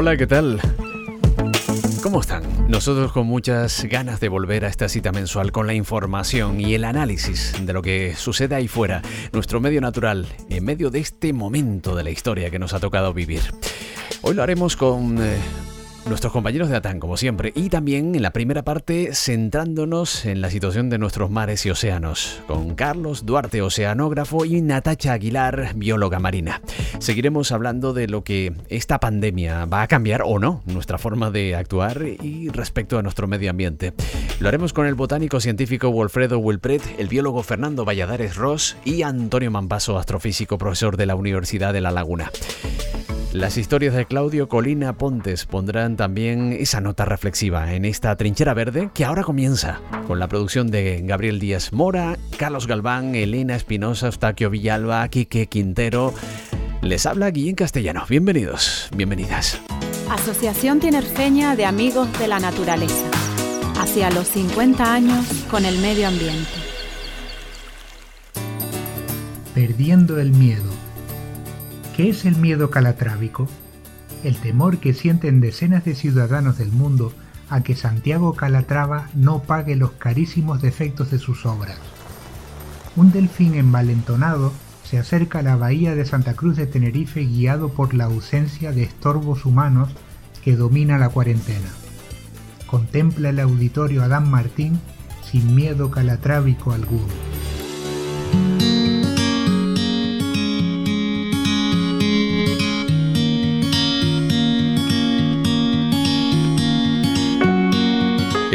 Hola, ¿qué tal? ¿Cómo están? Nosotros con muchas ganas de volver a esta cita mensual con la información y el análisis de lo que sucede ahí fuera, nuestro medio natural, en medio de este momento de la historia que nos ha tocado vivir. Hoy lo haremos con eh, nuestros compañeros de ATAN, como siempre, y también en la primera parte centrándonos en la situación de nuestros mares y océanos, con Carlos Duarte, oceanógrafo, y Natacha Aguilar, bióloga marina. Seguiremos hablando de lo que esta pandemia va a cambiar o no nuestra forma de actuar y respecto a nuestro medio ambiente. Lo haremos con el botánico científico Wolfredo Wilpret, el biólogo Fernando Valladares Ross y Antonio Mampaso, astrofísico profesor de la Universidad de La Laguna. Las historias de Claudio Colina Pontes pondrán también esa nota reflexiva en esta trinchera verde que ahora comienza con la producción de Gabriel Díaz Mora, Carlos Galván, Elena Espinosa, Eustaquio Villalba, Quique Quintero. Les habla Guillén Castellano. Bienvenidos, bienvenidas. Asociación Tinerfeña de Amigos de la Naturaleza. Hacia los 50 años con el medio ambiente. Perdiendo el miedo ¿Qué es el miedo calatrábico? El temor que sienten decenas de ciudadanos del mundo a que Santiago Calatrava no pague los carísimos defectos de sus obras. Un delfín envalentonado se acerca a la bahía de Santa Cruz de Tenerife guiado por la ausencia de estorbos humanos que domina la cuarentena. Contempla el auditorio Adán Martín sin miedo calatrábico alguno.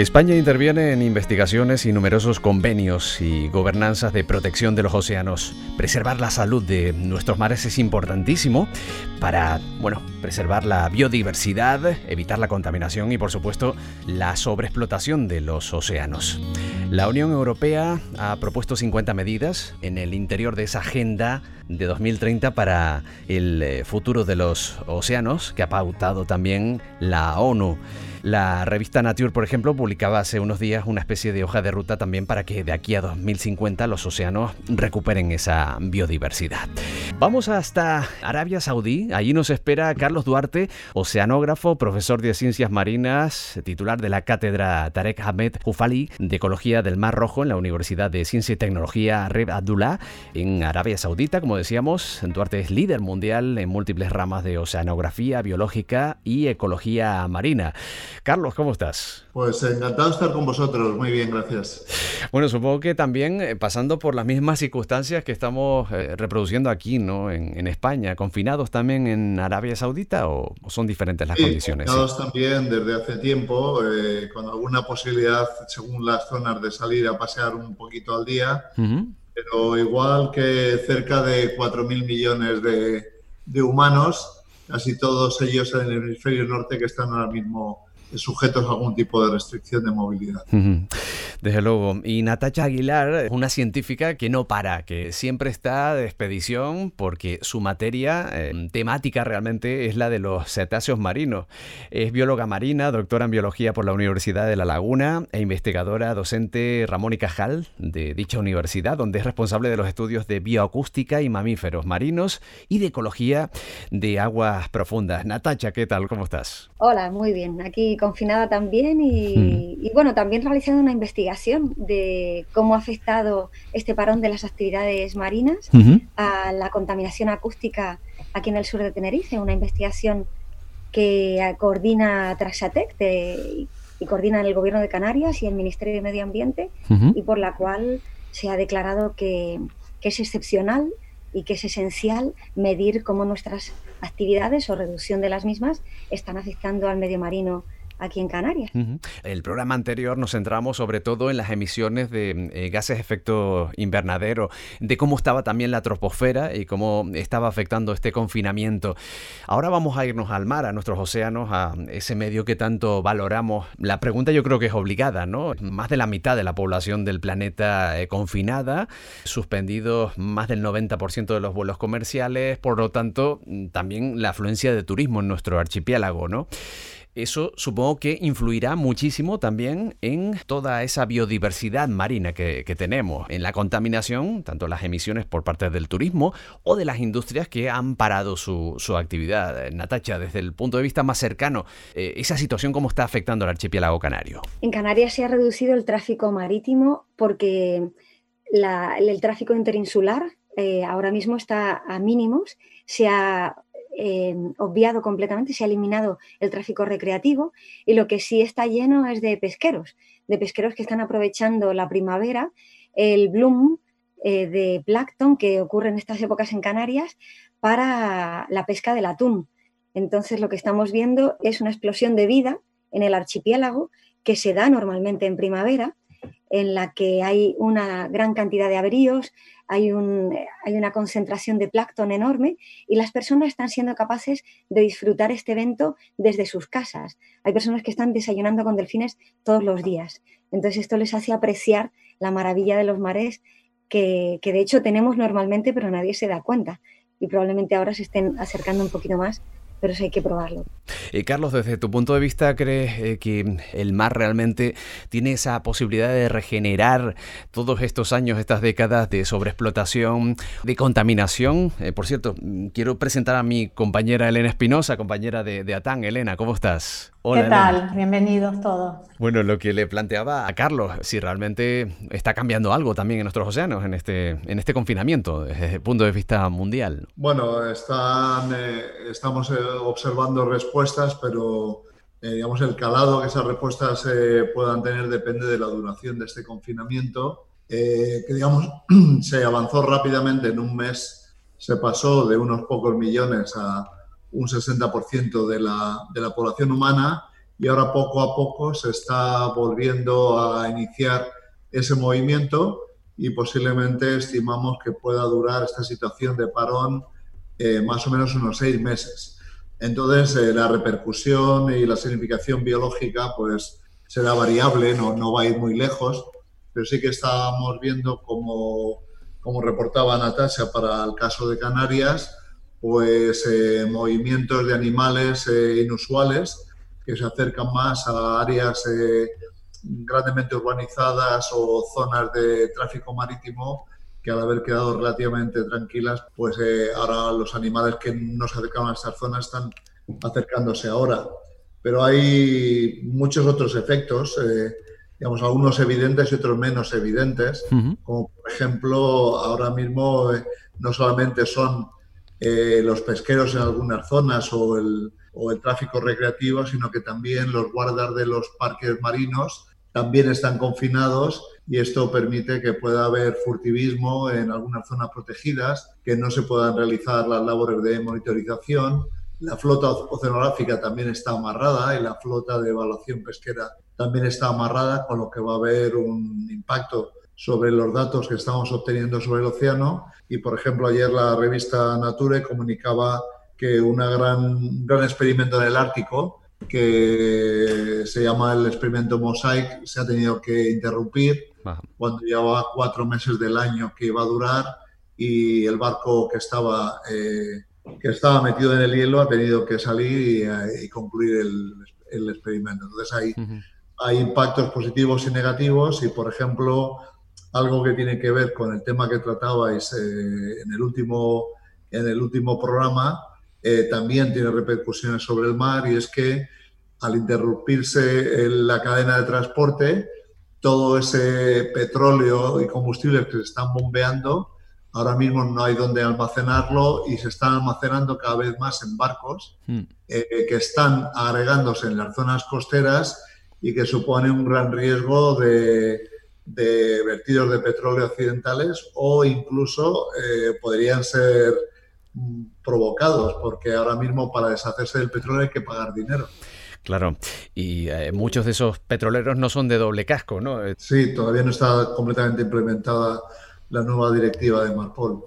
España interviene en investigaciones y numerosos convenios y gobernanzas de protección de los océanos. Preservar la salud de nuestros mares es importantísimo para, bueno, preservar la biodiversidad, evitar la contaminación y, por supuesto, la sobreexplotación de los océanos. La Unión Europea ha propuesto 50 medidas en el interior de esa agenda de 2030 para el eh, futuro de los océanos que ha pautado también la ONU. La revista Nature, por ejemplo, publicaba hace unos días una especie de hoja de ruta también para que de aquí a 2050 los océanos recuperen esa biodiversidad. Vamos hasta Arabia Saudí. Allí nos espera Carlos Duarte, oceanógrafo, profesor de ciencias marinas, titular de la cátedra Tarek Ahmed Hufali de Ecología del Mar Rojo en la Universidad de Ciencia y Tecnología Reb Abdullah en Arabia Saudita. Como decíamos, Duarte es líder mundial en múltiples ramas de oceanografía biológica y ecología marina. Carlos, ¿cómo estás? Pues encantado de estar con vosotros, muy bien, gracias. Bueno, supongo que también eh, pasando por las mismas circunstancias que estamos eh, reproduciendo aquí, ¿no? En, España, confinados también en Arabia Saudita o son diferentes las condiciones. Confinados también desde hace tiempo, eh, con alguna posibilidad, según las zonas, de salir a pasear un poquito al día, pero igual que cerca de 4.000 millones de, de humanos, casi todos ellos en el hemisferio norte que están ahora mismo sujetos a algún tipo de restricción de movilidad. Desde luego. Y Natacha Aguilar es una científica que no para, que siempre está de expedición porque su materia eh, temática realmente es la de los cetáceos marinos. Es bióloga marina, doctora en biología por la Universidad de La Laguna e investigadora docente Ramón y Cajal de dicha universidad, donde es responsable de los estudios de bioacústica y mamíferos marinos y de ecología de aguas profundas. Natacha, ¿qué tal? ¿Cómo estás? Hola, muy bien. Aquí confinada también y, bueno, también realizando una investigación de cómo ha afectado este parón de las actividades marinas a la contaminación acústica aquí en el sur de Tenerife, una investigación que coordina Traxatec y coordina el Gobierno de Canarias y el Ministerio de Medio Ambiente y por la cual se ha declarado que, que es excepcional y que es esencial medir cómo nuestras actividades o reducción de las mismas están afectando al medio marino aquí en Canarias. El programa anterior nos centramos sobre todo en las emisiones de eh, gases de efecto invernadero, de cómo estaba también la troposfera y cómo estaba afectando este confinamiento. Ahora vamos a irnos al mar, a nuestros océanos, a ese medio que tanto valoramos. La pregunta yo creo que es obligada, ¿no? Más de la mitad de la población del planeta eh, confinada, suspendidos más del 90% de los vuelos comerciales, por lo tanto, también la afluencia de turismo en nuestro archipiélago, ¿no? Eso supongo que influirá muchísimo también en toda esa biodiversidad marina que, tenemos, en la contaminación, tanto las emisiones por parte del turismo o de las industrias que han parado su, actividad. Natacha, desde el punto de vista más cercano, eh, ¿esa situación cómo está afectando al archipiélago canario? En Canarias se ha reducido el tráfico marítimo porque el tráfico interinsular eh, ahora mismo está a mínimos, se ha eh, obviado completamente, se ha eliminado el tráfico recreativo y lo que sí está lleno es de pesqueros, de pesqueros que están aprovechando la primavera, el bloom eh, de plancton que ocurre en estas épocas en Canarias para la pesca del atún. Entonces lo que estamos viendo es una explosión de vida en el archipiélago que se da normalmente en primavera en la que hay una gran cantidad de averíos, hay, hay una concentración de plancton enorme y las personas están siendo capaces de disfrutar este evento desde sus casas. Hay personas que están desayunando con delfines todos los días. Entonces esto les hace apreciar la maravilla de los mares que de hecho tenemos normalmente, pero nadie se da cuenta. Y probablemente ahora se estén acercando un poquito más pero eso hay que probarlo. Eh, Carlos, desde tu punto de vista, ¿crees eh, que el mar realmente tiene esa posibilidad de regenerar todos estos años, estas décadas de sobreexplotación, de contaminación? Eh, por cierto, quiero presentar a mi compañera Elena Espinosa, compañera de, de. Elena, ¿cómo estás? ¿Qué tal? Bienvenidos todos. Bueno, lo que le planteaba a Carlos, si realmente está cambiando algo también en nuestros océanos en este, en este confinamiento, desde el punto de vista mundial. Bueno, están, eh, estamos eh, observando respuestas, pero eh, digamos el calado que esas respuestas puedan tener depende de la duración de este confinamiento, que digamos se avanzó rápidamente en un mes, se pasó de unos pocos millones a un 60% de la, de la población humana y ahora poco a poco se está volviendo a iniciar ese movimiento y posiblemente estimamos que pueda durar esta situación de parón eh, más o menos unos seis meses. Entonces, eh, la repercusión y la significación biológica pues será variable, no, no va a ir muy lejos, pero sí que estábamos viendo como, como reportaba Natasha para el caso de Canarias, pues eh, movimientos de animales eh, inusuales que se acercan más a áreas eh, grandemente urbanizadas o zonas de tráfico marítimo que al haber quedado relativamente tranquilas, pues ahora los animales que no se acercaban a estas zonas están acercándose ahora. Pero hay muchos otros efectos, digamos, algunos evidentes y otros menos evidentes, como por ejemplo ahora mismo no solamente son eh, los pesqueros en algunas zonas o el, o el tráfico recreativo, sino que también los guardas de los parques marinos también están confinados y esto permite que pueda haber furtivismo en algunas zonas protegidas, que no se puedan realizar las labores de monitorización. La flota oceanográfica también está amarrada y la flota de evaluación pesquera también está amarrada, con lo que va a haber un impacto sobre los datos que estamos obteniendo sobre el océano. Y, por ejemplo, ayer la revista Nature comunicaba que un gran, gran experimento en el Ártico, que se llama el experimento Mosaic, se ha tenido que interrumpir cuando llevaba cuatro meses del año que iba a durar y el barco que estaba, eh, que estaba metido en el hielo ha tenido que salir y, concluir el, el, experimento. Entonces hay, hay impactos positivos y negativos y, por ejemplo, algo que tiene que ver con el tema que tratabais eh, en, el último, en el último programa, eh, también tiene repercusiones sobre el mar y es que al interrumpirse la cadena de transporte, todo ese petróleo y combustibles que se están bombeando, ahora mismo no hay dónde almacenarlo y se están almacenando cada vez más en barcos hmm. eh, que están agregándose en las zonas costeras y que supone un gran riesgo de, de vertidos de petróleo accidentales o incluso eh, podrían ser mm, provocados, porque ahora mismo para deshacerse del petróleo hay que pagar dinero. Claro, y eh, muchos de esos petroleros no son de doble casco, ¿no? Eh, sí, todavía no está completamente implementada la nueva directiva de Marpol.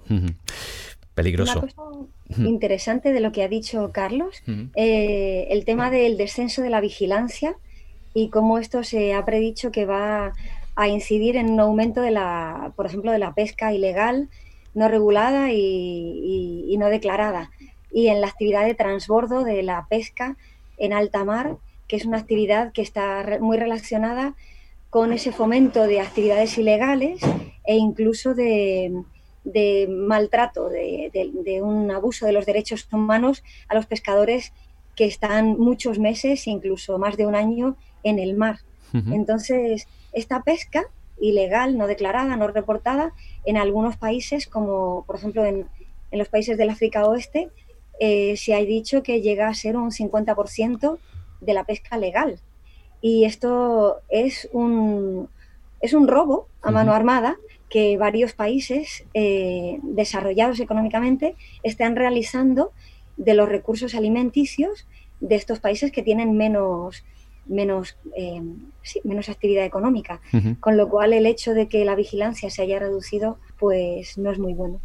Peligroso. Una cosa interesante de lo que ha dicho Carlos, el tema del descenso de la vigilancia y cómo esto se ha predicho que va a incidir en un aumento de la, por ejemplo, de la pesca ilegal, no regulada y, no declarada, y en la actividad de transbordo de la pesca en alta mar que es una actividad que está muy relacionada con ese fomento de actividades ilegales e incluso de, maltrato, de, un abuso de los derechos humanos a los pescadores que están muchos meses, incluso más de un año, en el mar. Entonces, esta pesca ilegal, no declarada, no reportada, en algunos países, como por ejemplo en, los países del África Oeste, eh, se ha dicho que llega a ser un 50% de la pesca legal. Y esto es un, es un robo a mano armada que varios países eh, desarrollados económicamente están realizando de los recursos alimenticios de estos países que tienen menos, menos, eh, menos actividad económica. Con lo cual el hecho de que la vigilancia se haya reducido pues no es muy bueno.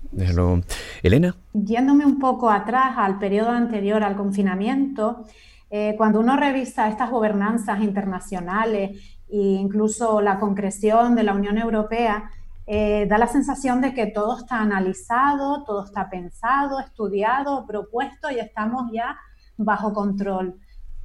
Elena. Yéndome un poco atrás al periodo anterior al confinamiento, eh, cuando uno revisa estas gobernanzas internacionales e incluso la concreción de la Unión Europea, eh, da la sensación de que todo está analizado, todo está pensado, estudiado, propuesto y estamos ya bajo control.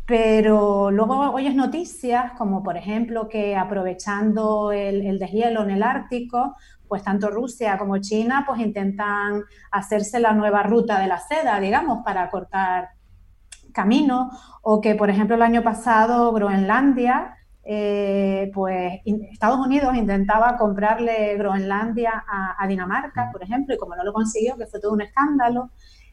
Pero luego oyes noticias como por ejemplo que aprovechando el, el, deshielo en el Ártico, pues tanto Rusia como China pues intentan hacerse la nueva ruta de la seda, digamos, para cortar camino, o que, por ejemplo, el año pasado Groenlandia, eh, pues Estados Unidos intentaba comprarle Groenlandia a, Dinamarca, por ejemplo, y como no lo consiguió, que fue todo un escándalo,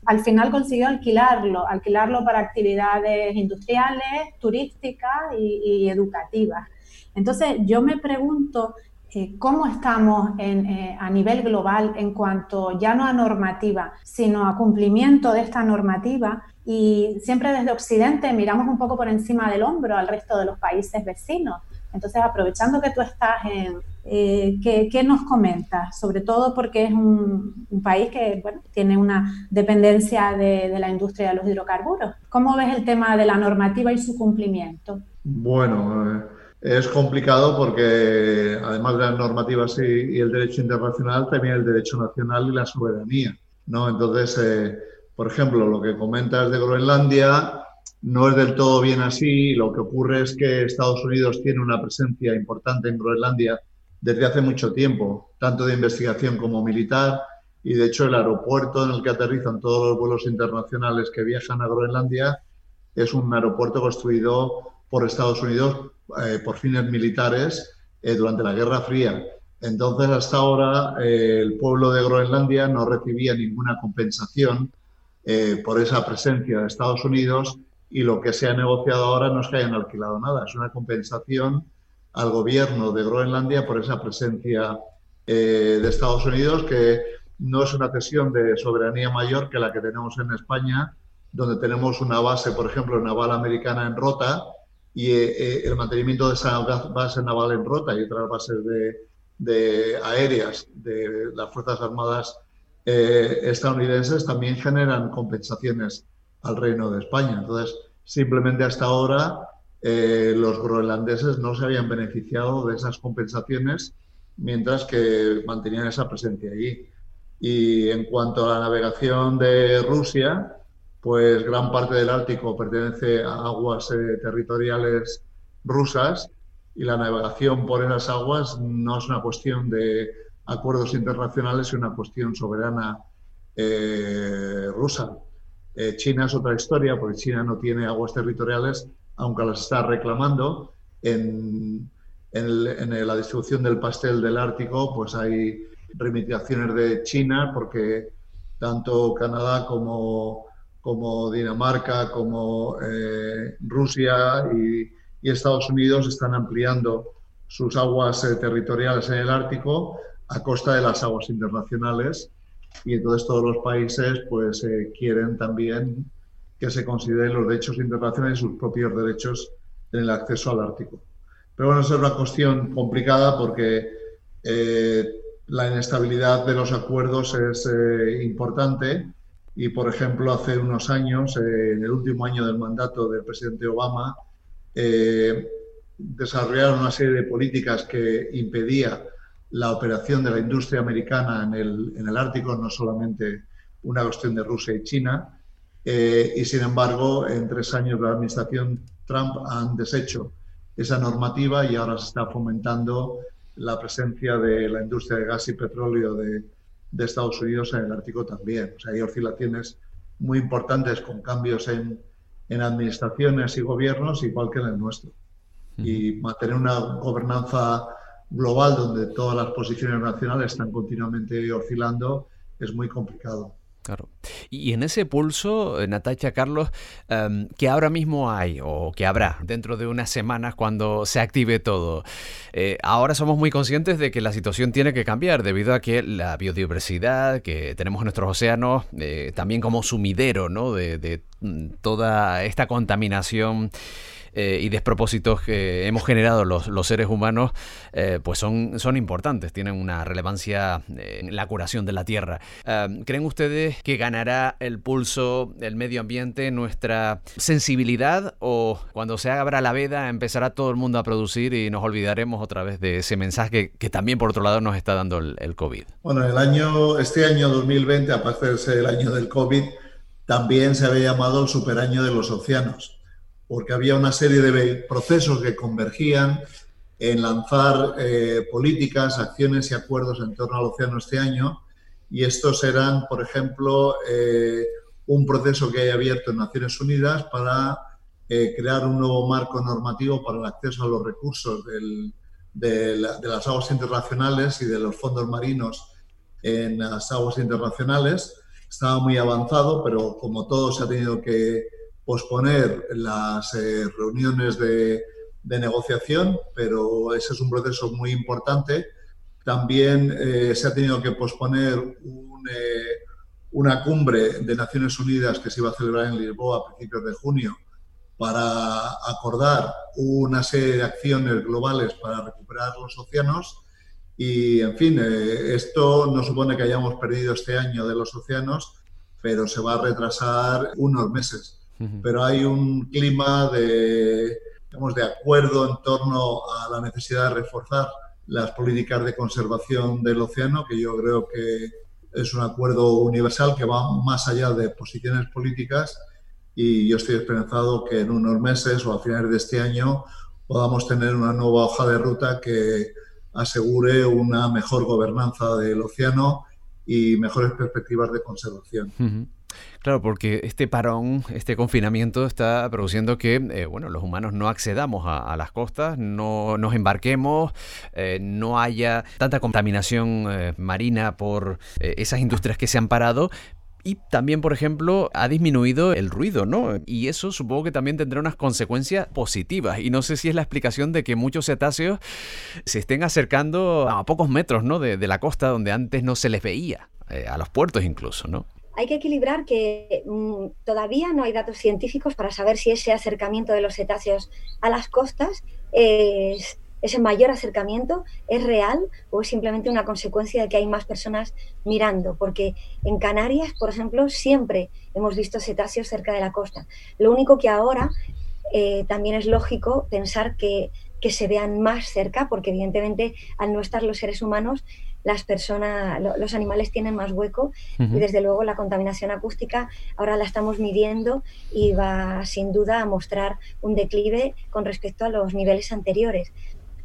al final consiguió alquilarlo, alquilarlo para actividades industriales, turísticas y, educativas. Entonces, yo me pregunto eh, cómo estamos eh, a nivel global en cuanto ya no a normativa, sino a cumplimiento de esta normativa y siempre desde Occidente miramos un poco por encima del hombro al resto de los países vecinos. Entonces, aprovechando que tú estás en... Eh, ¿qué, nos comentas? Sobre todo porque es un, país que bueno, tiene una dependencia de, la industria de los hidrocarburos. ¿Cómo ves el tema de la normativa y su cumplimiento? Bueno, eh, es complicado porque además de las normativas y, y, el derecho internacional, también el derecho nacional y la soberanía. ¿no? Entonces, eh, por ejemplo, lo que comentas de Groenlandia no es del todo bien así. Lo que ocurre es que Estados Unidos tiene una presencia importante en Groenlandia desde hace mucho tiempo, tanto de investigación como militar. Y de hecho el aeropuerto en el que aterrizan todos los vuelos internacionales que viajan a Groenlandia es un aeropuerto construido por Estados Unidos eh, por fines militares eh, durante la Guerra Fría. Entonces, hasta ahora, eh, el pueblo de Groenlandia no recibía ninguna compensación por esa presencia de Estados Unidos y lo que se ha negociado ahora no es que hayan alquilado nada, es una compensación al gobierno de Groenlandia por esa presencia eh, de Estados Unidos que no es una cesión de soberanía mayor que la que tenemos en España, donde tenemos una base, por ejemplo, naval americana en Rota y eh, el mantenimiento de esa base naval en Rota y otras bases de, de aéreas de las Fuerzas Armadas eh, estadounidenses también generan compensaciones al Reino de España. Entonces, simplemente hasta ahora eh, los groenlandeses no se habían beneficiado de esas compensaciones mientras que mantenían esa presencia allí. Y en cuanto a la navegación de Rusia, pues gran parte del Ártico pertenece a aguas eh, territoriales rusas y la navegación por esas aguas no es una cuestión de acuerdos internacionales y una cuestión soberana eh, rusa. Eh, China es otra historia, porque China no tiene aguas territoriales, aunque las está reclamando. En, en, la distribución del pastel del Ártico, pues hay limitaciones de China, porque tanto Canadá como, como Dinamarca, como eh, Rusia y, y, Estados Unidos están ampliando sus aguas territoriales en el Ártico a costa de las aguas internacionales y entonces todos los países pues eh, quieren también que se consideren los derechos internacionales y sus propios derechos en el acceso al Ártico. Pero bueno, eso es una cuestión complicada porque eh, la inestabilidad de los acuerdos es eh, importante y, por ejemplo, hace unos años, en el último año del mandato del presidente Obama, desarrollaron una serie de políticas que impedía la operación de la industria americana en el, en el Ártico, no solamente una cuestión de Rusia y China, eh, y sin embargo, en tres años de la administración Trump han deshecho esa normativa y ahora se está fomentando la presencia de la industria de gas y petróleo de, de Estados Unidos en el Ártico también. O sea, hay oscilaciones muy importantes con cambios en, en administraciones y gobiernos, igual que en el nuestro. Y mantener una gobernanza global donde todas las posiciones nacionales están continuamente oscilando es muy complicado. Claro. Y en ese pulso, eh, Natacha Carlos, em, que ahora mismo hay o que habrá dentro de unas semanas cuando se active todo, eh, ahora somos muy conscientes de que la situación tiene que cambiar debido a que la biodiversidad que tenemos en nuestros océanos, eh, también como sumidero ¿no? de, mm, toda esta contaminación eh, y despropósitos que hemos generado los, seres humanos, eh, pues son, son importantes, tienen una relevancia en la curación de la Tierra. ¿Creen ustedes que ganará el pulso el medio ambiente, nuestra sensibilidad, o cuando se abra la veda empezará todo el mundo a producir y nos olvidaremos otra vez de ese mensaje que, también por otro lado nos está dando el, el, COVID? Bueno, el año, este año 2020, aparte de ser el año del COVID, también se había llamado el superaño de los océanos porque había una serie de procesos que convergían en lanzar eh, políticas, acciones y acuerdos en torno al océano este año. Y estos eran, por ejemplo, eh, un proceso que hay abierto en Naciones Unidas para eh, crear un nuevo marco normativo para el acceso a los recursos de, las aguas internacionales y de los fondos marinos en las aguas internacionales. Estaba muy avanzado, pero como todo se ha tenido que posponer las eh, reuniones de, negociación, pero ese es un proceso muy importante. También eh, se ha tenido que posponer eh, una cumbre de Naciones Unidas que se iba a celebrar en Lisboa a principios de junio para acordar una serie de acciones globales para recuperar los océanos. Y, en fin, esto no supone que hayamos perdido este año de los océanos, pero se va a retrasar unos meses pero hay un clima de, digamos, de acuerdo en torno a la necesidad de reforzar las políticas de conservación del océano, que yo creo que es un acuerdo universal que va más allá de posiciones políticas. Y yo estoy esperanzado que en unos meses o a finales de este año podamos tener una nueva hoja de ruta que asegure una mejor gobernanza del océano y mejores perspectivas de conservación. Claro, porque este parón, este confinamiento está produciendo que, eh, bueno, los humanos no accedamos a, las costas, no nos embarquemos, eh, no haya tanta contaminación eh, marina por esas industrias que se han parado, y también, por ejemplo, ha disminuido el ruido, ¿no? Y eso supongo que también tendrá unas consecuencias positivas. Y no sé si es la explicación de que muchos cetáceos se estén acercando a pocos metros, ¿no? De, de la costa donde antes no se les veía, a los puertos incluso, ¿no? Hay que equilibrar que mm, todavía no hay datos científicos para saber si ese acercamiento de los cetáceos a las costas es, ese mayor acercamiento es real o es simplemente una consecuencia de que hay más personas mirando, porque en Canarias, por ejemplo, siempre hemos visto cetáceos cerca de la costa. Lo único que ahora eh, también es lógico pensar que, que se vean más cerca, porque evidentemente al no estar los seres humanos las personas, los animales tienen más hueco y desde luego la contaminación acústica ahora la estamos midiendo y va sin duda a mostrar un declive con respecto a los niveles anteriores.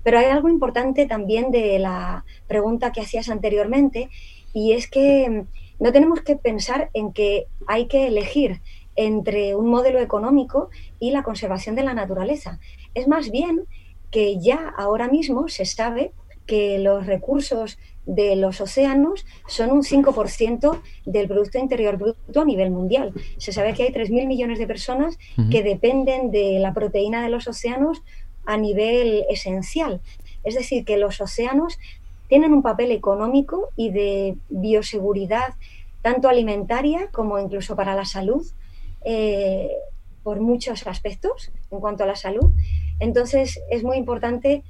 Pero hay algo importante también de la pregunta que hacías anteriormente y es que no tenemos que pensar en que hay que elegir entre un modelo económico y la conservación de la naturaleza. Es más bien que ya ahora mismo se sabe que los recursos de los océanos son un 5% del Producto Interior Bruto a nivel mundial. Se sabe que hay 3.000 millones de personas que dependen de la proteína de los océanos a nivel esencial. Es decir, que los océanos tienen un papel económico y de bioseguridad, tanto alimentaria como incluso para la salud, eh, por muchos aspectos en cuanto a la salud. Entonces, es muy importante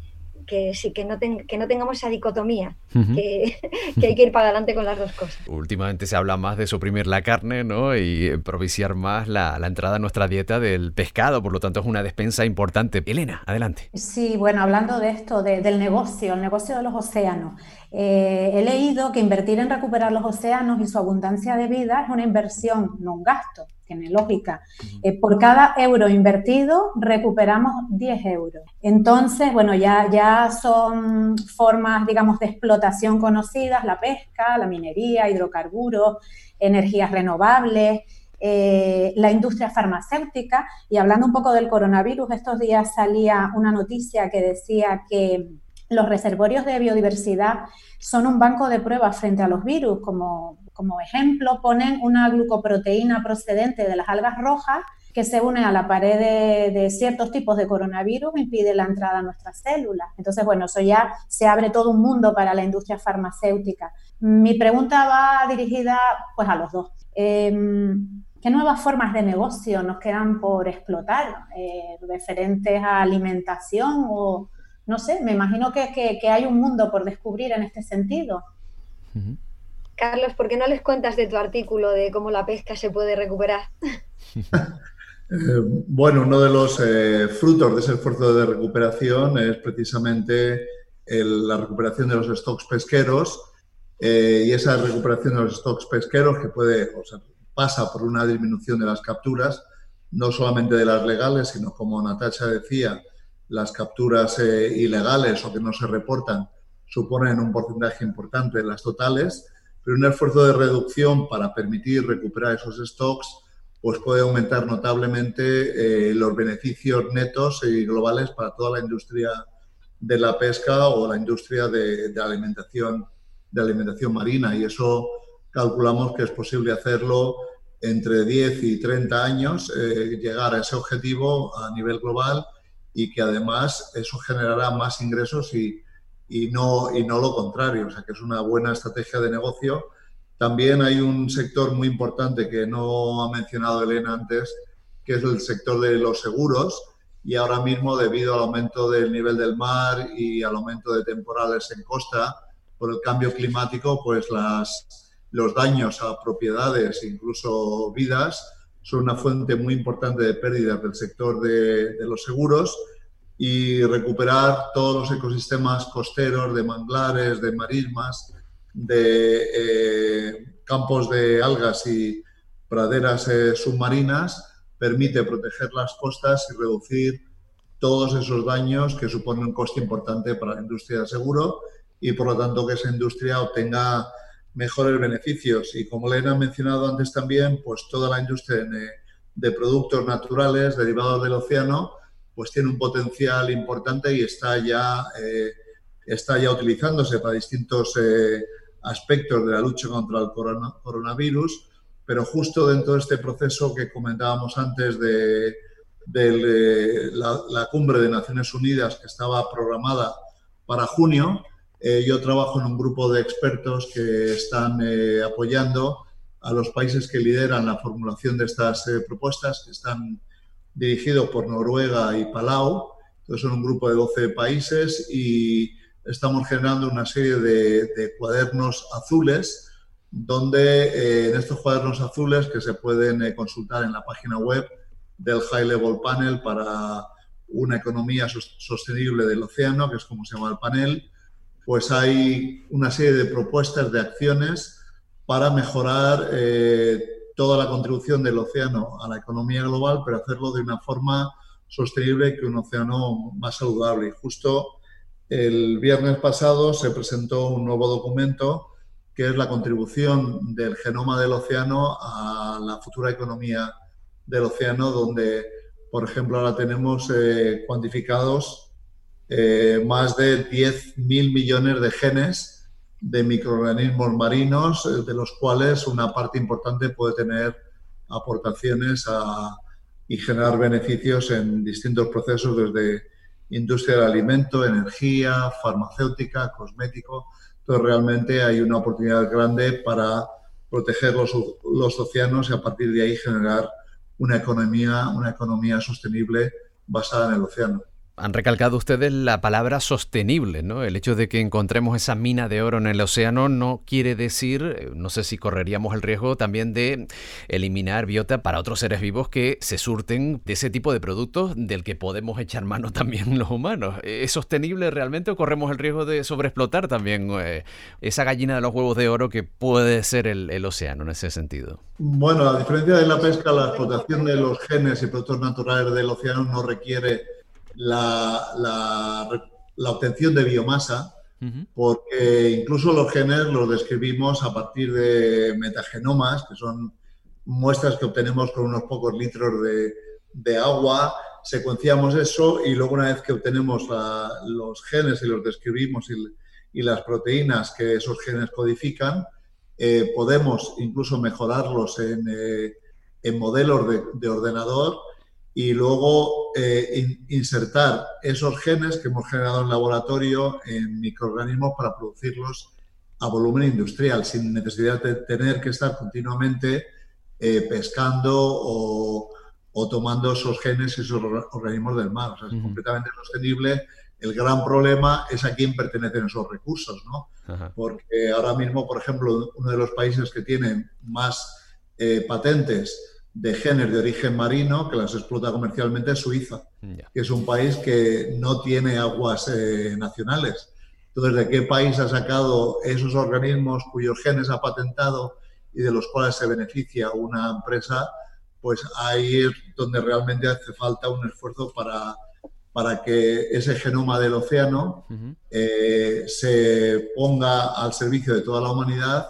que sí, que no, que no tengamos esa dicotomía, que, hay que ir para adelante con las dos cosas. Últimamente se habla más de suprimir la carne ¿no? y propiciar más la, entrada a nuestra dieta del pescado, por lo tanto es una despensa importante. Elena, adelante. Sí, bueno, hablando de esto, del negocio, el negocio de los océanos. Eh, he leído que invertir en recuperar los océanos y su abundancia de vida es una inversión, no un gasto. Tiene lógica. Eh, por cada euro invertido recuperamos 10 euros. Entonces, bueno, ya, ya son formas, digamos, de explotación conocidas, la pesca, la minería, hidrocarburos, energías renovables. Eh, la industria farmacéutica. Y hablando un poco del coronavirus, estos días salía una noticia que decía que los reservorios de biodiversidad son un banco de pruebas frente a los virus. Como, como ejemplo, ponen una glucoproteína procedente de las algas rojas que se une a la pared de, ciertos tipos de coronavirus e impide la entrada a nuestras células. Entonces, bueno, eso ya se abre todo un mundo para la industria farmacéutica. Mi pregunta va dirigida pues a los dos. Em, ¿Qué nuevas formas de negocio nos quedan por explotar eh, referentes a alimentación o, no sé, me imagino que, hay un mundo por descubrir en este sentido. Carlos, ¿por qué no les cuentas de tu artículo de cómo la pesca se puede recuperar? Eh, bueno, uno de los eh, frutos de ese esfuerzo de recuperación es precisamente la recuperación de los stocks pesqueros eh, y esa recuperación de los stocks pesqueros que puede, o sea, pasa por una disminución de las capturas, no solamente de las legales, sino como Natacha decía, las capturas eh, ilegales o que no se reportan suponen un porcentaje importante de las totales, pero un esfuerzo de reducción para permitir recuperar esos stocks pues puede aumentar notablemente eh, los beneficios netos y globales para toda la industria de la pesca o la industria de, alimentación de alimentación marina. Y eso calculamos que es posible hacerlo entre 10 y 30 años, eh, llegar a ese objetivo a nivel global y que además eso generará más ingresos y, y, no, y no lo contrario, o sea que es una buena estrategia de negocio. También hay un sector muy importante que no ha mencionado Elena antes, que es el sector de los seguros. Y ahora mismo debido al aumento del nivel del mar y al aumento de temporales en costa por el cambio climático, pues las, los daños a propiedades, incluso vidas, son una fuente muy importante de pérdidas del sector de, los seguros y recuperar todos los ecosistemas costeros, de manglares, de marismas, de eh, campos de algas y praderas eh, submarinas, permite proteger las costas y reducir todos esos daños que suponen un coste importante para la industria del seguro y por lo tanto que esa industria obtenga mejores beneficios. Y como le he mencionado antes también, pues toda la industria de, productos naturales derivados del océano, pues tiene un potencial importante y está ya, eh, está ya utilizándose para distintos eh, aspectos de la lucha contra el coronavirus, pero justo dentro de este proceso que comentábamos antes de, de la, la cumbre de Naciones Unidas que estaba programada para junio, eh, yo trabajo en un grupo de expertos que están eh, apoyando a los países que lideran la formulación de estas eh, propuestas, que están dirigidos por Noruega y Palau. Entonces son un grupo de 12 países y estamos generando una serie de, cuadernos azules donde en estos cuadernos azules que se pueden consultar en la página web del High Level Panel para una economía sostenible del océano, que es como se llama el panel, pues hay una serie de propuestas de acciones para mejorar eh, toda la contribución del océano a la economía global, pero hacerlo de una forma sostenible que un océano más saludable. Y justo el viernes pasado se presentó un nuevo documento que es la contribución del genoma del océano a la futura economía del océano, donde, por ejemplo, ahora tenemos eh, cuantificados eh, más de 10 mil millones de genes de microorganismos marinos, eh, de los cuales una parte importante puede tener aportaciones y generar beneficios en distintos procesos, desde industria del alimento, energía, farmacéutica, cosmético. Entonces, realmente hay una oportunidad grande para proteger los, los océanos y a partir de ahí generar una economía, una economía sostenible basada en el océano. Han recalcado ustedes la palabra sostenible, ¿no? El hecho de que encontremos esa mina de oro en el océano no quiere decir, eh, no sé si correríamos el riesgo también de eliminar biota para otros seres vivos que se surten de ese tipo de productos del que podemos echar mano también los humanos. ¿Es sostenible realmente o corremos el riesgo de sobreexplotar también eh, esa gallina de los huevos de oro que puede ser el, el océano en ese sentido? Bueno, a diferencia de la pesca, la explotación de los genes y productos naturales del océano no requiere la, obtención de biomasa, porque incluso los genes los describimos a partir de metagenomas, que son muestras que obtenemos con unos pocos litros de, agua, secuenciamos eso y luego una vez que obtenemos los genes y los describimos y, las proteínas que esos genes codifican, eh, podemos incluso mejorarlos en, eh, modelos de ordenador y luego eh, insertar esos genes que hemos generado en laboratorio en microorganismos para producirlos a volumen industrial, sin necesidad de tener que estar continuamente eh, pescando o, tomando esos genes y esos organismos del mar. O sea, es completamente sostenible. El gran problema es a quién pertenecen esos recursos, ¿no? Porque ahora mismo, por ejemplo, uno de los países que tiene más eh, patentes de genes de origen marino que las explota comercialmente Suiza, que es un país que no tiene aguas eh, nacionales. Entonces, ¿de qué país ha sacado esos organismos cuyos genes ha patentado y de los cuales se beneficia una empresa? Pues ahí es donde realmente hace falta un esfuerzo para, para que ese genoma del océano eh, se ponga al servicio de toda la humanidad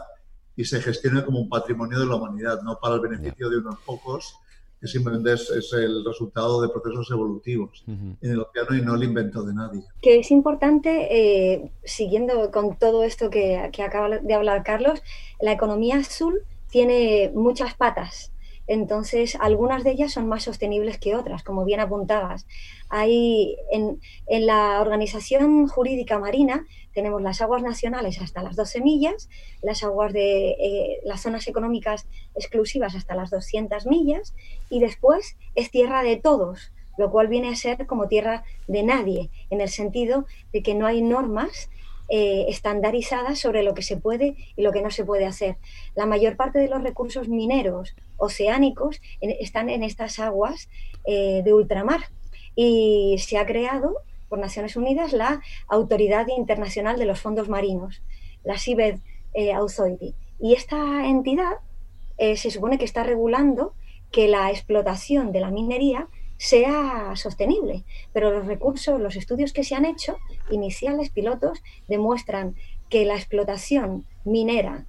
y se gestione como un patrimonio de la humanidad, no para el beneficio de unos pocos, que simplemente es, el resultado de procesos evolutivos en el océano y no el invento de nadie. Que es importante, eh, siguiendo con todo esto que, que acaba de hablar Carlos, la economía azul tiene muchas patas. Entonces, algunas de ellas son más sostenibles que otras, como bien apuntabas. Hay en, la organización jurídica marina tenemos las aguas nacionales hasta las 12 millas, las aguas de eh, las zonas económicas exclusivas hasta las 200 millas y después es tierra de todos, lo cual viene a ser como tierra de nadie, en el sentido de que no hay normas eh, estandarizadas sobre lo que se puede y lo que no se puede hacer. La mayor parte de los recursos mineros oceánicos están en estas aguas eh, de ultramar y se ha creado por Naciones Unidas la Autoridad Internacional de los Fondos Marinos, la Seabed eh, Authority. Y esta entidad se supone que está regulando que la explotación de la minería sea sostenible. Pero los recursos, los estudios que se han hecho, iniciales, pilotos, demuestran que la explotación minera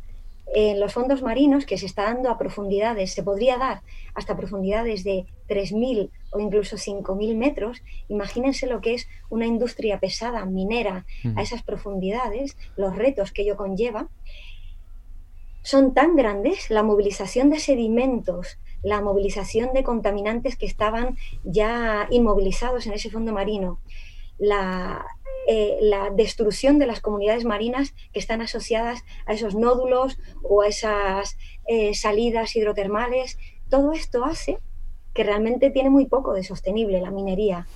en los fondos marinos, que se está dando a profundidades, se podría dar hasta profundidades de 3.000 o incluso 5.000 metros, imagínense lo que es una industria pesada minera a esas profundidades, los retos que ello conlleva, son tan grandes, la movilización de sedimentos, la movilización de contaminantes que estaban ya inmovilizados en ese fondo marino, la, eh, la, destrucción de las comunidades marinas que están asociadas a esos nódulos o a esas eh, salidas hidrotermales. Todo esto hace que realmente tiene muy poco de sostenible la minería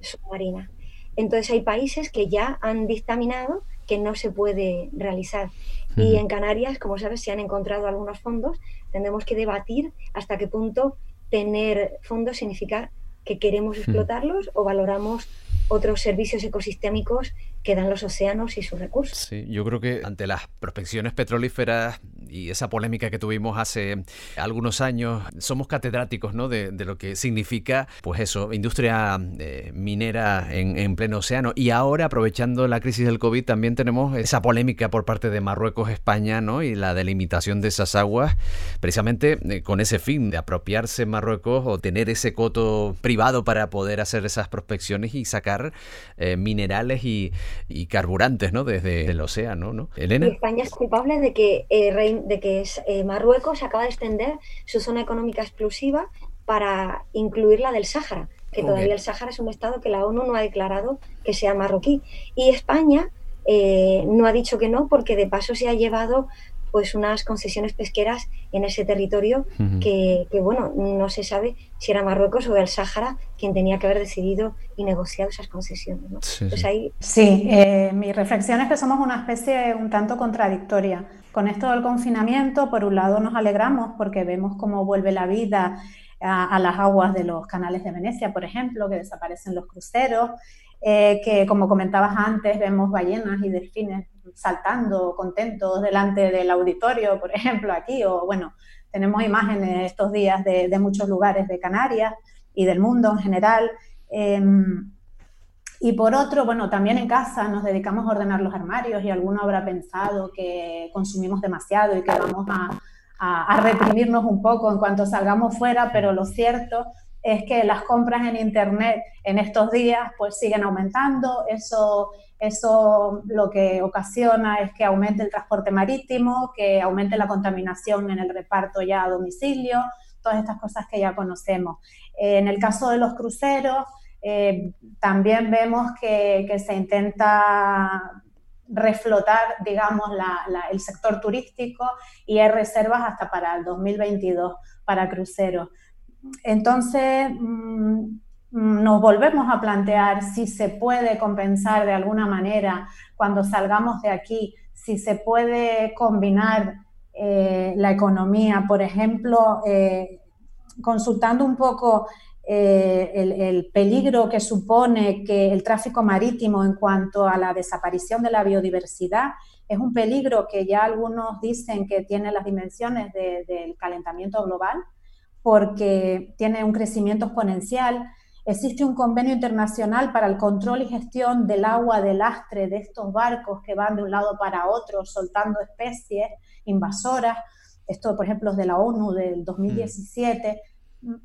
submarina. Entonces hay países que ya han dictaminado que no se puede realizar. Y en Canarias, como sabes, se han encontrado algunos fondos. Tendremos que debatir hasta qué punto tener fondos significa que queremos explotarlos o valoramos otros servicios ecosistémicos que dan los océanos y sus recursos. Sí, yo creo que ante las prospecciones petrolíferas y esa polémica que tuvimos hace algunos años, somos catedráticos ¿no? de, lo que significa, pues eso, industria eh, minera en, pleno océano. Y ahora, aprovechando la crisis del COVID, también tenemos esa polémica por parte de Marruecos, España, ¿no? y la delimitación de esas aguas, precisamente eh, con ese fin de apropiarse Marruecos o tener ese coto privado para poder hacer esas prospecciones y sacar eh, minerales y y carburantes, ¿no? Desde el océano, ¿no? Elena. España es culpable de que, eh, de que eh, Marruecos acaba de extender su zona económica exclusiva para incluir la del Sáhara, que todavía el Sáhara es un estado que la ONU no ha declarado que sea marroquí. Y España eh, no ha dicho que no, porque de paso se ha llevado pues unas concesiones pesqueras en ese territorio que, bueno, no se sabe si era Marruecos o el Sáhara quien tenía que haber decidido y negociado esas concesiones. Sí, pues ahí... sí eh, mi reflexión es que somos una especie un tanto contradictoria. Con esto del confinamiento, por un lado nos alegramos porque vemos cómo vuelve la vida a, las aguas de los canales de Venecia, por ejemplo, que desaparecen los cruceros, eh, que como comentabas antes, vemos ballenas y delfines saltando contentos delante del auditorio, por ejemplo, aquí, o bueno, tenemos imágenes estos días de, muchos lugares de Canarias y del mundo en general. Em, y por otro, bueno, también en casa nos dedicamos a ordenar los armarios y alguno habrá pensado que consumimos demasiado y que vamos a, a, reprimirnos un poco en cuanto salgamos fuera, pero lo cierto es que las compras en Internet en estos días pues siguen aumentando, eso, eso lo que ocasiona es que aumente el transporte marítimo, que aumente la contaminación en el reparto ya a domicilio, todas estas cosas que ya conocemos. en el caso de los cruceros, eh, también vemos que, se intenta reflotar, digamos, el sector turístico y hay reservas hasta para el 2022 para cruceros. Entonces, mm, nos volvemos a plantear si se puede compensar de alguna manera cuando salgamos de aquí, si se puede combinar eh, la economía, por ejemplo, eh, consultando un poco eh, el, peligro que supone que el tráfico marítimo en cuanto a la desaparición de la biodiversidad es un peligro que ya algunos dicen que tiene las dimensiones del calentamiento global porque tiene un crecimiento exponencial. Existe un convenio internacional para el control y gestión del agua de lastre de estos barcos que van de un lado para otro soltando especies invasoras. Esto, por ejemplo, es de la ONU del 2017.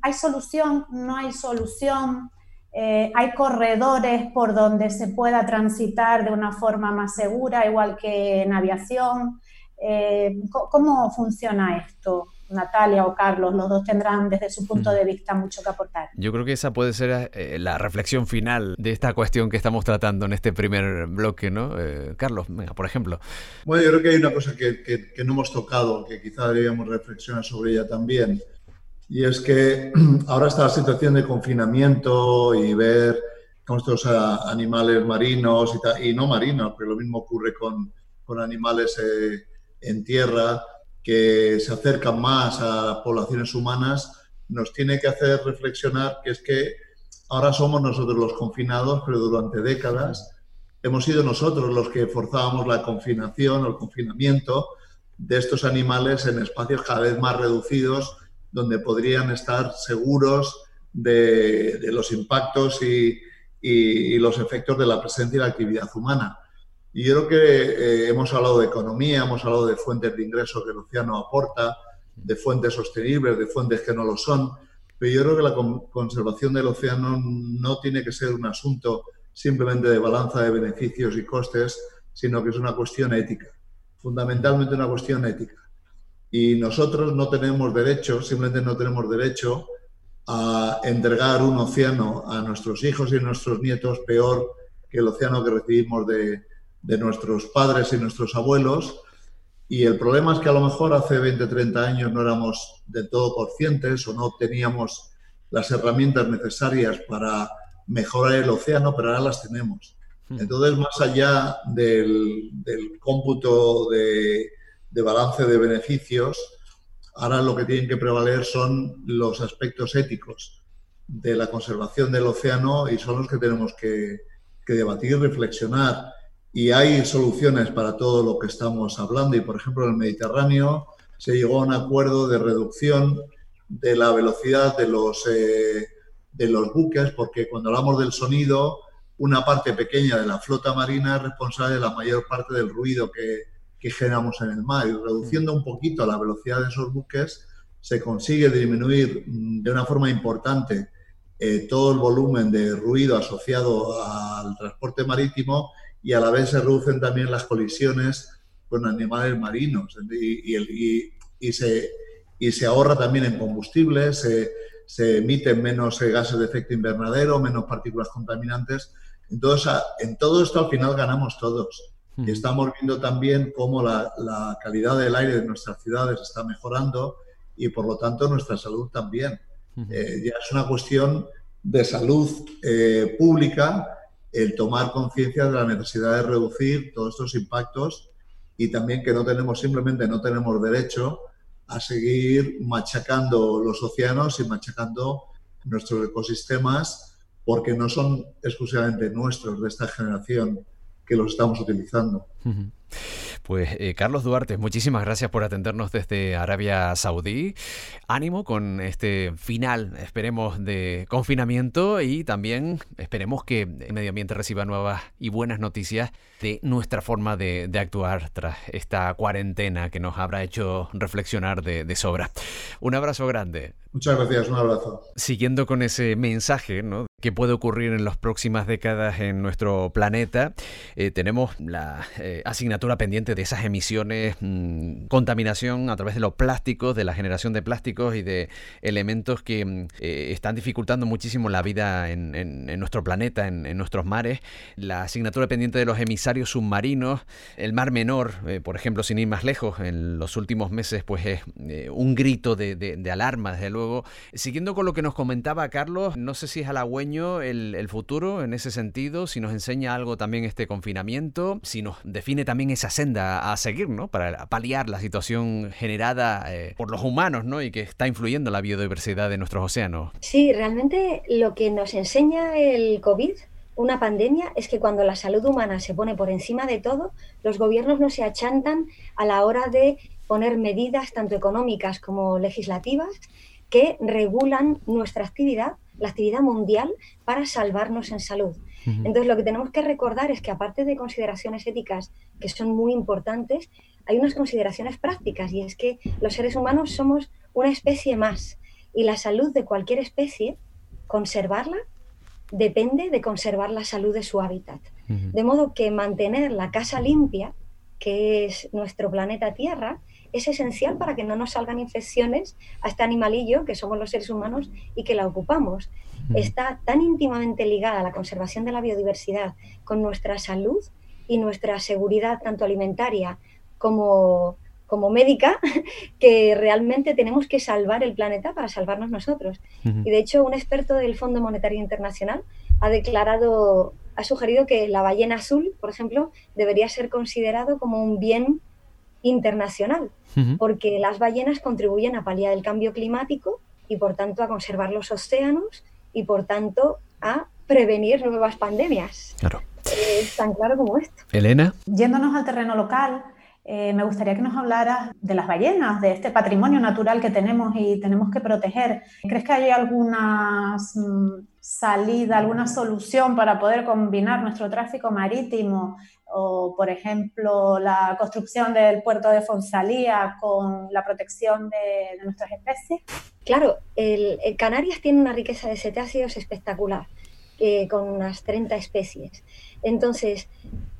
¿Hay solución? ¿No hay solución? Eh, ¿Hay corredores por donde se pueda transitar de una forma más segura, igual que en aviación? Eh, ¿Cómo funciona esto? Natalia o Carlos, los dos tendrán desde su punto de vista mucho que aportar. Yo creo que esa puede ser eh, la reflexión final de esta cuestión que estamos tratando en este primer bloque, ¿no? Carlos, venga, por ejemplo. Bueno, yo creo que hay una cosa que, que no hemos tocado, que quizá deberíamos reflexionar sobre ella también, y es que ahora está la situación de confinamiento y ver con estos animales marinos y, no marinos, pero lo mismo ocurre con, con animales eh, en tierra que se acercan más a poblaciones humanas, nos tiene que hacer reflexionar que es que ahora somos nosotros los confinados, pero durante décadas hemos sido nosotros los que forzábamos la confinación o el confinamiento de estos animales en espacios cada vez más reducidos donde podrían estar seguros de, los impactos y, los efectos de la presencia y la actividad humana. Y yo creo que eh, hemos hablado de economía, hemos hablado de fuentes de ingresos que el océano aporta, de fuentes sostenibles, de fuentes que no lo son, pero yo creo que la conservación del océano no tiene que ser un asunto simplemente de balanza de beneficios y costes, sino que es una cuestión ética, fundamentalmente una cuestión ética. Y nosotros no tenemos derecho, simplemente no tenemos derecho a entregar un océano a nuestros hijos y nuestros nietos peor que el océano que recibimos de, de nuestros padres y nuestros abuelos. Y el problema es que a lo mejor hace 20, 30 años no éramos del todo conscientes o no teníamos las herramientas necesarias para mejorar el océano, pero ahora las tenemos. Hmm. Entonces, más allá del, del cómputo de, de balance de beneficios, ahora lo que tienen que prevaler son los aspectos éticos de la conservación del océano y son los que tenemos que, debatir, reflexionar. Y hay soluciones para todo lo que estamos hablando. Y, por ejemplo, en el Mediterráneo se llegó a un acuerdo de reducción de la velocidad de los, eh, de los buques, porque cuando hablamos del sonido, una parte pequeña de la flota marina es responsable de la mayor parte del ruido que, que generamos en el mar. Y reduciendo un poquito la velocidad de esos buques, se consigue disminuir mm, de una forma importante eh, todo el volumen de ruido asociado al transporte marítimo y a la vez se reducen también las colisiones con animales marinos y, y, se, y se, ahorra también en combustible, se, se, emiten menos eh, gases de efecto invernadero, menos partículas contaminantes. Entonces, en todo esto al final ganamos todos. Y estamos viendo también cómo la, calidad del aire de nuestras ciudades está mejorando y por lo tanto nuestra salud también. Eh, ya es una cuestión de salud eh, pública el tomar conciencia de la necesidad de reducir todos estos impactos y también que no tenemos simplemente no tenemos derecho a seguir machacando los océanos y machacando nuestros ecosistemas porque no son exclusivamente nuestros de esta generación que los estamos utilizando. Pues eh, Carlos Duarte, muchísimas gracias por atendernos desde Arabia Saudí. Ánimo con este final, esperemos, de confinamiento y también esperemos que el medio ambiente reciba nuevas y buenas noticias de nuestra forma de, actuar tras esta cuarentena que nos habrá hecho reflexionar de, de sobra. Un abrazo grande. Muchas gracias, un abrazo. Siguiendo con ese mensaje, ¿no? que puede ocurrir en las próximas décadas en nuestro planeta. Eh, tenemos la eh, asignatura pendiente de esas emisiones, mm, contaminación a través de los plásticos, de la generación de plásticos y de elementos que mm, eh, están dificultando muchísimo la vida en, nuestro planeta, en, nuestros mares. La asignatura pendiente de los emisarios submarinos, el Mar Menor, por ejemplo, sin ir más lejos, en los últimos meses, pues es un grito de, alarma, desde luego. Siguiendo con lo que nos comentaba Carlos, no sé si es halagüeño el, futuro en ese sentido, si nos enseña algo también este confinamiento, si nos define también esa senda a seguir, ¿no? Para paliar la situación generada eh, por los humanos, ¿no? Y que está influyendo la biodiversidad de nuestros océanos. Sí, realmente lo que nos enseña el COVID una pandemia es que cuando la salud humana se pone por encima de todo, los gobiernos no se achantan a la hora de poner medidas tanto económicas como legislativas que regulan nuestra actividad la actividad mundial para salvarnos en salud. Entonces, lo que tenemos que recordar es que aparte de consideraciones éticas que son muy importantes, hay unas consideraciones prácticas y es que los seres humanos somos una especie más y la salud de cualquier especie, conservarla, depende de conservar la salud de su hábitat. De modo que mantener la casa limpia, que es nuestro planeta Tierra, es esencial para que no nos salgan infecciones a este animalillo que somos los seres humanos y que la ocupamos. Está tan íntimamente ligada a la conservación de la biodiversidad con nuestra salud y nuestra seguridad tanto alimentaria como, como médica que realmente tenemos que salvar el planeta para salvarnos nosotros. Y de hecho un experto del Fondo Monetario Internacional ha declarado, ha sugerido que la ballena azul, por ejemplo, debería ser considerado como un bien internacional, porque las ballenas contribuyen a paliar el cambio climático y por tanto a conservar los océanos y por tanto a prevenir nuevas pandemias. Claro. Es tan claro como esto. Elena. Yéndonos al terreno local, eh, me gustaría que nos hablaras de las ballenas, de este patrimonio natural que tenemos y tenemos que proteger. ¿Crees que hay alguna mm, salida, alguna solución para poder combinar nuestro tráfico marítimo o, por ejemplo, la construcción del puerto de Fonsalía con la protección de, nuestras especies? Claro, el, Canarias tiene una riqueza de cetáceos espectacular, con unas 30 especies. Entonces,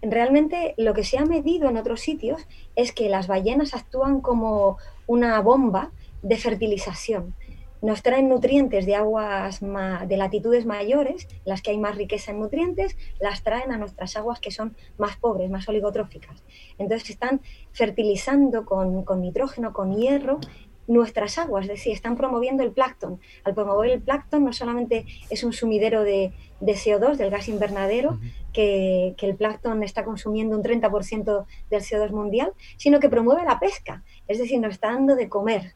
realmente lo que se ha medido en otros sitios es que las ballenas actúan como una bomba de fertilización. Nos traen nutrientes de aguas de latitudes mayores, las que hay más riqueza en nutrientes, las traen a nuestras aguas que son más pobres, más oligotróficas. Entonces están fertilizando con, con nitrógeno, con hierro nuestras aguas, es decir, están promoviendo el plancton. Al promover el plancton no solamente es un sumidero de, CO2, del gas invernadero, que, el plancton está consumiendo un 30% del CO2 mundial, sino que promueve la pesca, es decir, nos está dando de comer.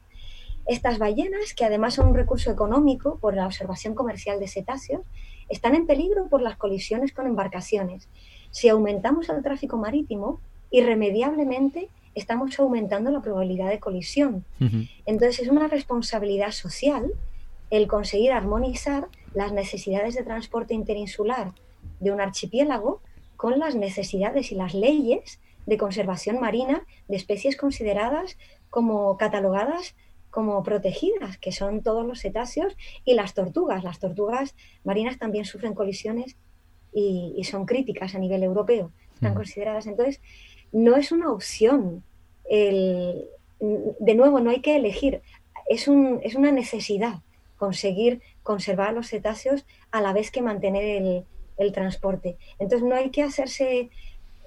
Estas ballenas, que además son un recurso económico por la observación comercial de cetáceos, están en peligro por las colisiones con embarcaciones. Si aumentamos el tráfico marítimo, irremediablemente estamos aumentando la probabilidad de colisión. Entonces es una responsabilidad social el conseguir armonizar las necesidades de transporte interinsular de un archipiélago con las necesidades y las leyes de conservación marina de especies consideradas como catalogadas como protegidas, que son todos los cetáceos y las tortugas. Las tortugas marinas también sufren colisiones y, son críticas a nivel europeo. Están consideradas. Entonces, no es una opción. El, de nuevo, no hay que elegir. Es, un, es una necesidad conseguir conservar los cetáceos a la vez que mantener el, transporte. Entonces no hay que hacerse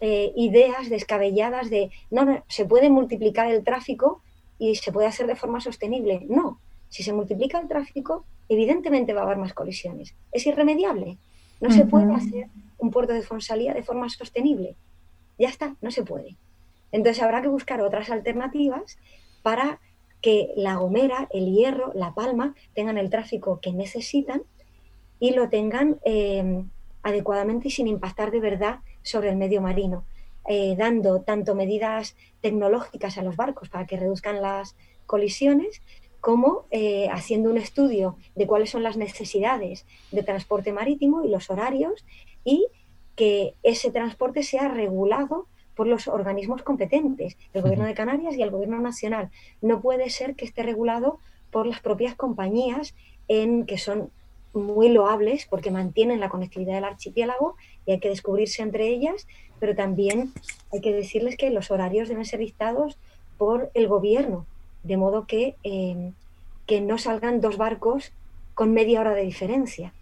eh, ideas descabelladas de, no, no, se puede multiplicar el tráfico y se puede hacer de forma sostenible. No, si se multiplica el tráfico, evidentemente va a haber más colisiones. Es irremediable. No se puede hacer un puerto de Fonsalía de forma sostenible. Ya está, no se puede. Entonces habrá que buscar otras alternativas para que La Gomera, el Hierro, La Palma tengan el tráfico que necesitan y lo tengan eh, adecuadamente y sin impactar de verdad sobre el medio marino, eh, dando tanto medidas tecnológicas a los barcos para que reduzcan las colisiones, como eh, haciendo un estudio de cuáles son las necesidades de transporte marítimo y los horarios y que ese transporte sea regulado por los organismos competentes, el Gobierno de Canarias y el Gobierno Nacional. No puede ser que esté regulado por las propias compañías en que son muy loables porque mantienen la conectividad del archipiélago y hay que descubrirse entre ellas, pero también hay que decirles que los horarios deben ser dictados por el gobierno, de modo que, eh, que no salgan dos barcos con media hora de diferencia,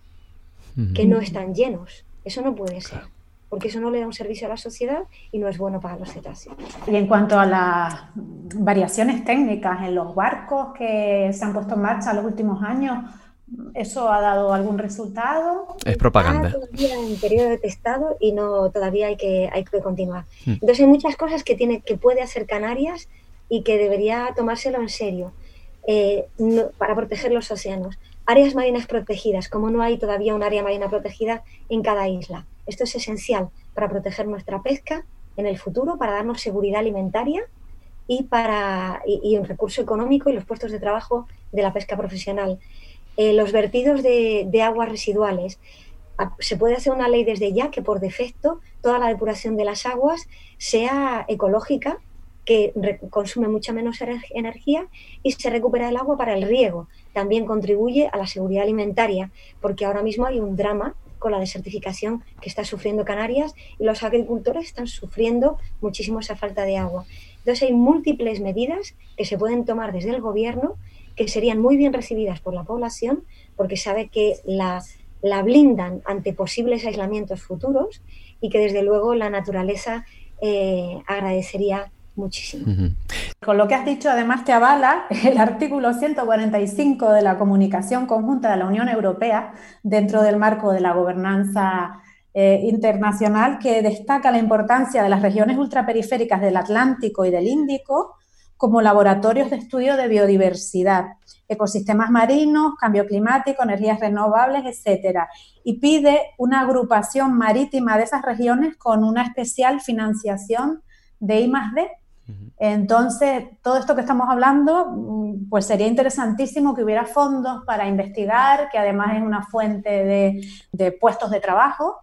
que no están llenos. Eso no puede ser porque eso no le da un servicio a la sociedad y no es bueno para los cetáceos. Y en cuanto a las variaciones técnicas en los barcos que se han puesto en marcha en los últimos años, ¿eso ha dado algún resultado? Es propaganda. Está todavía en periodo de testado y no todavía hay que, hay que continuar. Hmm. Entonces hay muchas cosas que, tiene, que puede hacer Canarias y que debería tomárselo en serio eh, para proteger los océanos. Áreas marinas protegidas, como no hay todavía un área marina protegida en cada isla esto es esencial para proteger nuestra pesca en el futuro, para darnos seguridad alimentaria y, para, y, un recurso económico y los puestos de trabajo de la pesca profesional. Eh, los vertidos de, aguas residuales. Ah, se puede hacer una ley desde ya que por defecto toda la depuración de las aguas sea ecológica, que consume mucha menos energía y se recupera el agua para el riego. También contribuye a la seguridad alimentaria, porque ahora mismo hay un drama con la desertificación que está sufriendo Canarias y los agricultores están sufriendo muchísimo esa falta de agua. Entonces hay múltiples medidas que se pueden tomar desde el gobierno que serían muy bien recibidas por la población porque sabe que la, blindan ante posibles aislamientos futuros y que desde luego la naturaleza eh, agradecería muchísimo. Con lo que has dicho, además te avala el artículo 145 de la Comunicación Conjunta de la Unión Europea dentro del marco de la gobernanza eh, internacional que destaca la importancia de las regiones ultraperiféricas del Atlántico y del Índico como laboratorios de estudio de biodiversidad, ecosistemas marinos, cambio climático, energías renovables, etcétera, y pide una agrupación marítima de esas regiones con una especial financiación de I entonces, todo esto que estamos hablando, mm, pues sería interesantísimo que hubiera fondos para investigar, que además es una fuente de, puestos de trabajo.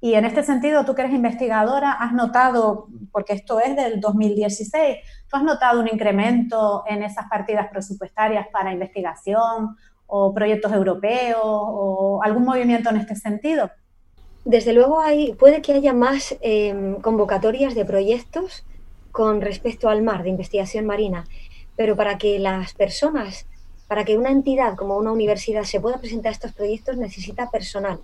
Y en este sentido, tú que eres investigadora, has notado, porque esto es del 2016, ¿tú has notado un incremento en esas partidas presupuestarias para investigación o proyectos europeos o algún movimiento en este sentido? Desde luego hay, puede que haya más em, convocatorias de proyectos con respecto al mar, de investigación marina, pero para que las personas, para que una entidad como una universidad se pueda presentar a estos proyectos necesita personal.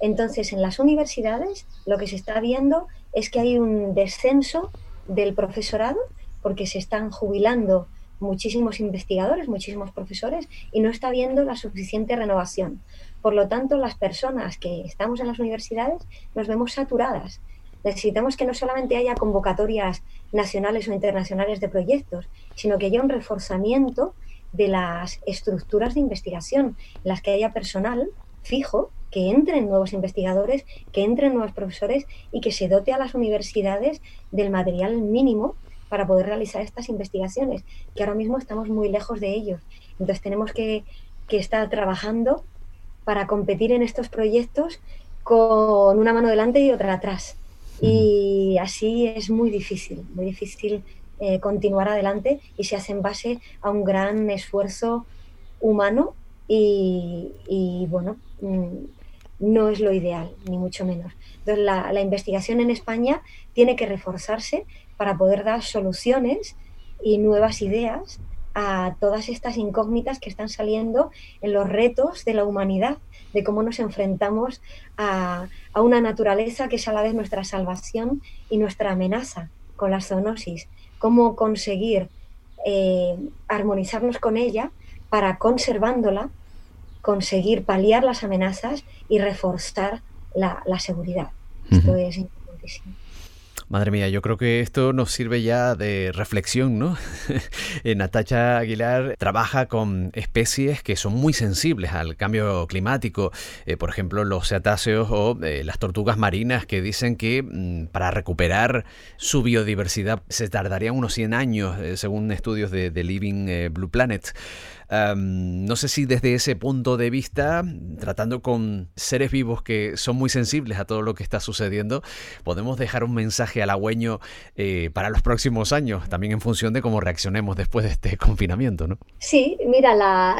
Entonces, en las universidades lo que se está viendo es que hay un descenso del profesorado porque se están jubilando muchísimos investigadores, muchísimos profesores y no está habiendo la suficiente renovación. Por lo tanto, las personas que estamos en las universidades nos vemos saturadas necesitamos que no solamente haya convocatorias nacionales o internacionales de proyectos, sino que haya un reforzamiento de las estructuras de investigación, en las que haya personal fijo, que entren nuevos investigadores, que entren nuevos profesores y que se dote a las universidades del material mínimo para poder realizar estas investigaciones, que ahora mismo estamos muy lejos de ellos. Entonces tenemos que, que estar trabajando para competir en estos proyectos con una mano delante y otra atrás y así es muy difícil, muy difícil eh, continuar adelante y se hace en base a un gran esfuerzo humano y, bueno, mm, no es lo ideal, ni mucho menos. Entonces la, la, investigación en España tiene que reforzarse para poder dar soluciones y nuevas ideas a todas estas incógnitas que están saliendo en los retos de la humanidad, de cómo nos enfrentamos a, una naturaleza que es a la vez nuestra salvación y nuestra amenaza con la zoonosis, cómo conseguir eh, armonizarnos con ella para conservándola, conseguir paliar las amenazas y reforzar la, seguridad. Esto es importantísimo. Madre mía, yo creo que esto nos sirve ya de reflexión, ¿no? Eh, Natacha Aguilar trabaja con especies que son muy sensibles al cambio climático, eh, por ejemplo los cetáceos o eh, las tortugas marinas que dicen que mm, para recuperar su biodiversidad se tardarían unos 100 años, según estudios de, de Living Blue Planet no sé si desde ese punto de vista, tratando con seres vivos que son muy sensibles a todo lo que está sucediendo, podemos dejar un mensaje halagüeño eh, para los próximos años, también en función de cómo reaccionemos después de este confinamiento, ¿no? Sí, mira, la,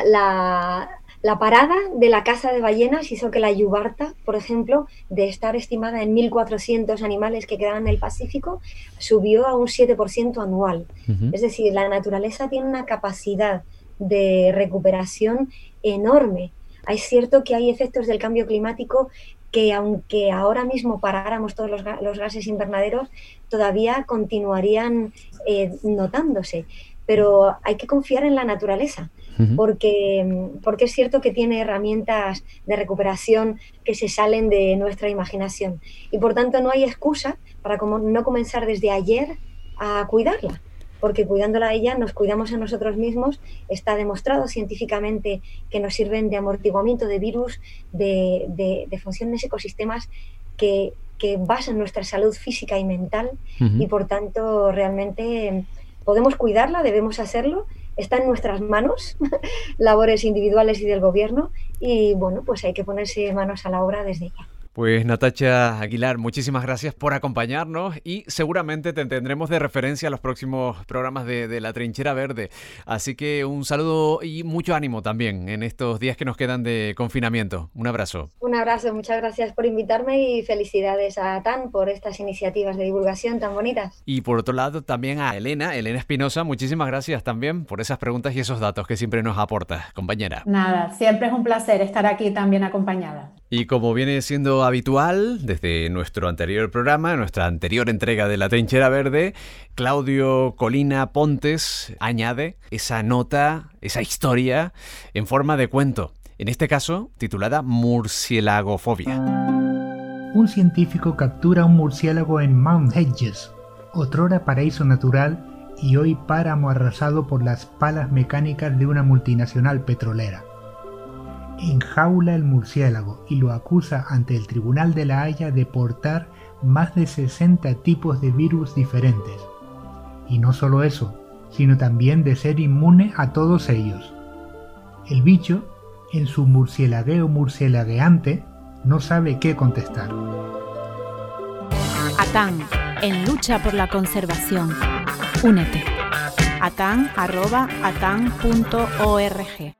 la, parada de la caza de ballenas hizo que la yubarta, por ejemplo, de estar estimada en 1.400 animales que quedan en el Pacífico, subió a un 7% anual. Es decir, la naturaleza tiene una capacidad de recuperación enorme. Es cierto que hay efectos del cambio climático que aunque ahora mismo paráramos todos los, gases invernaderos, todavía continuarían eh, notándose. Pero hay que confiar en la naturaleza, porque, porque es cierto que tiene herramientas de recuperación que se salen de nuestra imaginación. Y por tanto no hay excusa para no comenzar desde ayer a cuidarla porque cuidándola a ella nos cuidamos a nosotros mismos. Está demostrado científicamente que nos sirven de amortiguamiento de virus, de, de, función en ecosistemas que, que, basan nuestra salud física y mental y por tanto realmente podemos cuidarla, debemos hacerlo. Está en nuestras manos, labores individuales y del gobierno, y bueno, pues hay que ponerse manos a la obra desde ya. Pues Natacha Aguilar, muchísimas gracias por acompañarnos y seguramente te tendremos de referencia a los próximos programas de, La Trinchera Verde. Así que un saludo y mucho ánimo también en estos días que nos quedan de confinamiento. Un abrazo. Un abrazo, muchas gracias por invitarme y felicidades a TAN por estas iniciativas de divulgación tan bonitas. Y por otro lado también a Elena, Elena Espinosa, muchísimas gracias también por esas preguntas y esos datos que siempre nos aportas, compañera. Nada, siempre es un placer estar aquí también acompañada. Y como viene siendo habitual desde nuestro anterior programa, nuestra anterior entrega de La Trinchera Verde, Claudio Colina Pontes añade esa nota, esa historia en forma de cuento, en este caso titulada Murcielagofobia. Un científico captura un murciélago en Mount Hedges, otrora paraíso natural y hoy páramo arrasado por las palas mecánicas de una multinacional petrolera enjaula el murciélago y lo acusa ante el Tribunal de la Haya de portar más de 60 tipos de virus diferentes. Y no solo eso, sino también de ser inmune a todos ellos. El bicho, en su murcielagueo murcielagueante, no sabe qué contestar. ATAN, en lucha por la conservación. Únete. atan.atan.org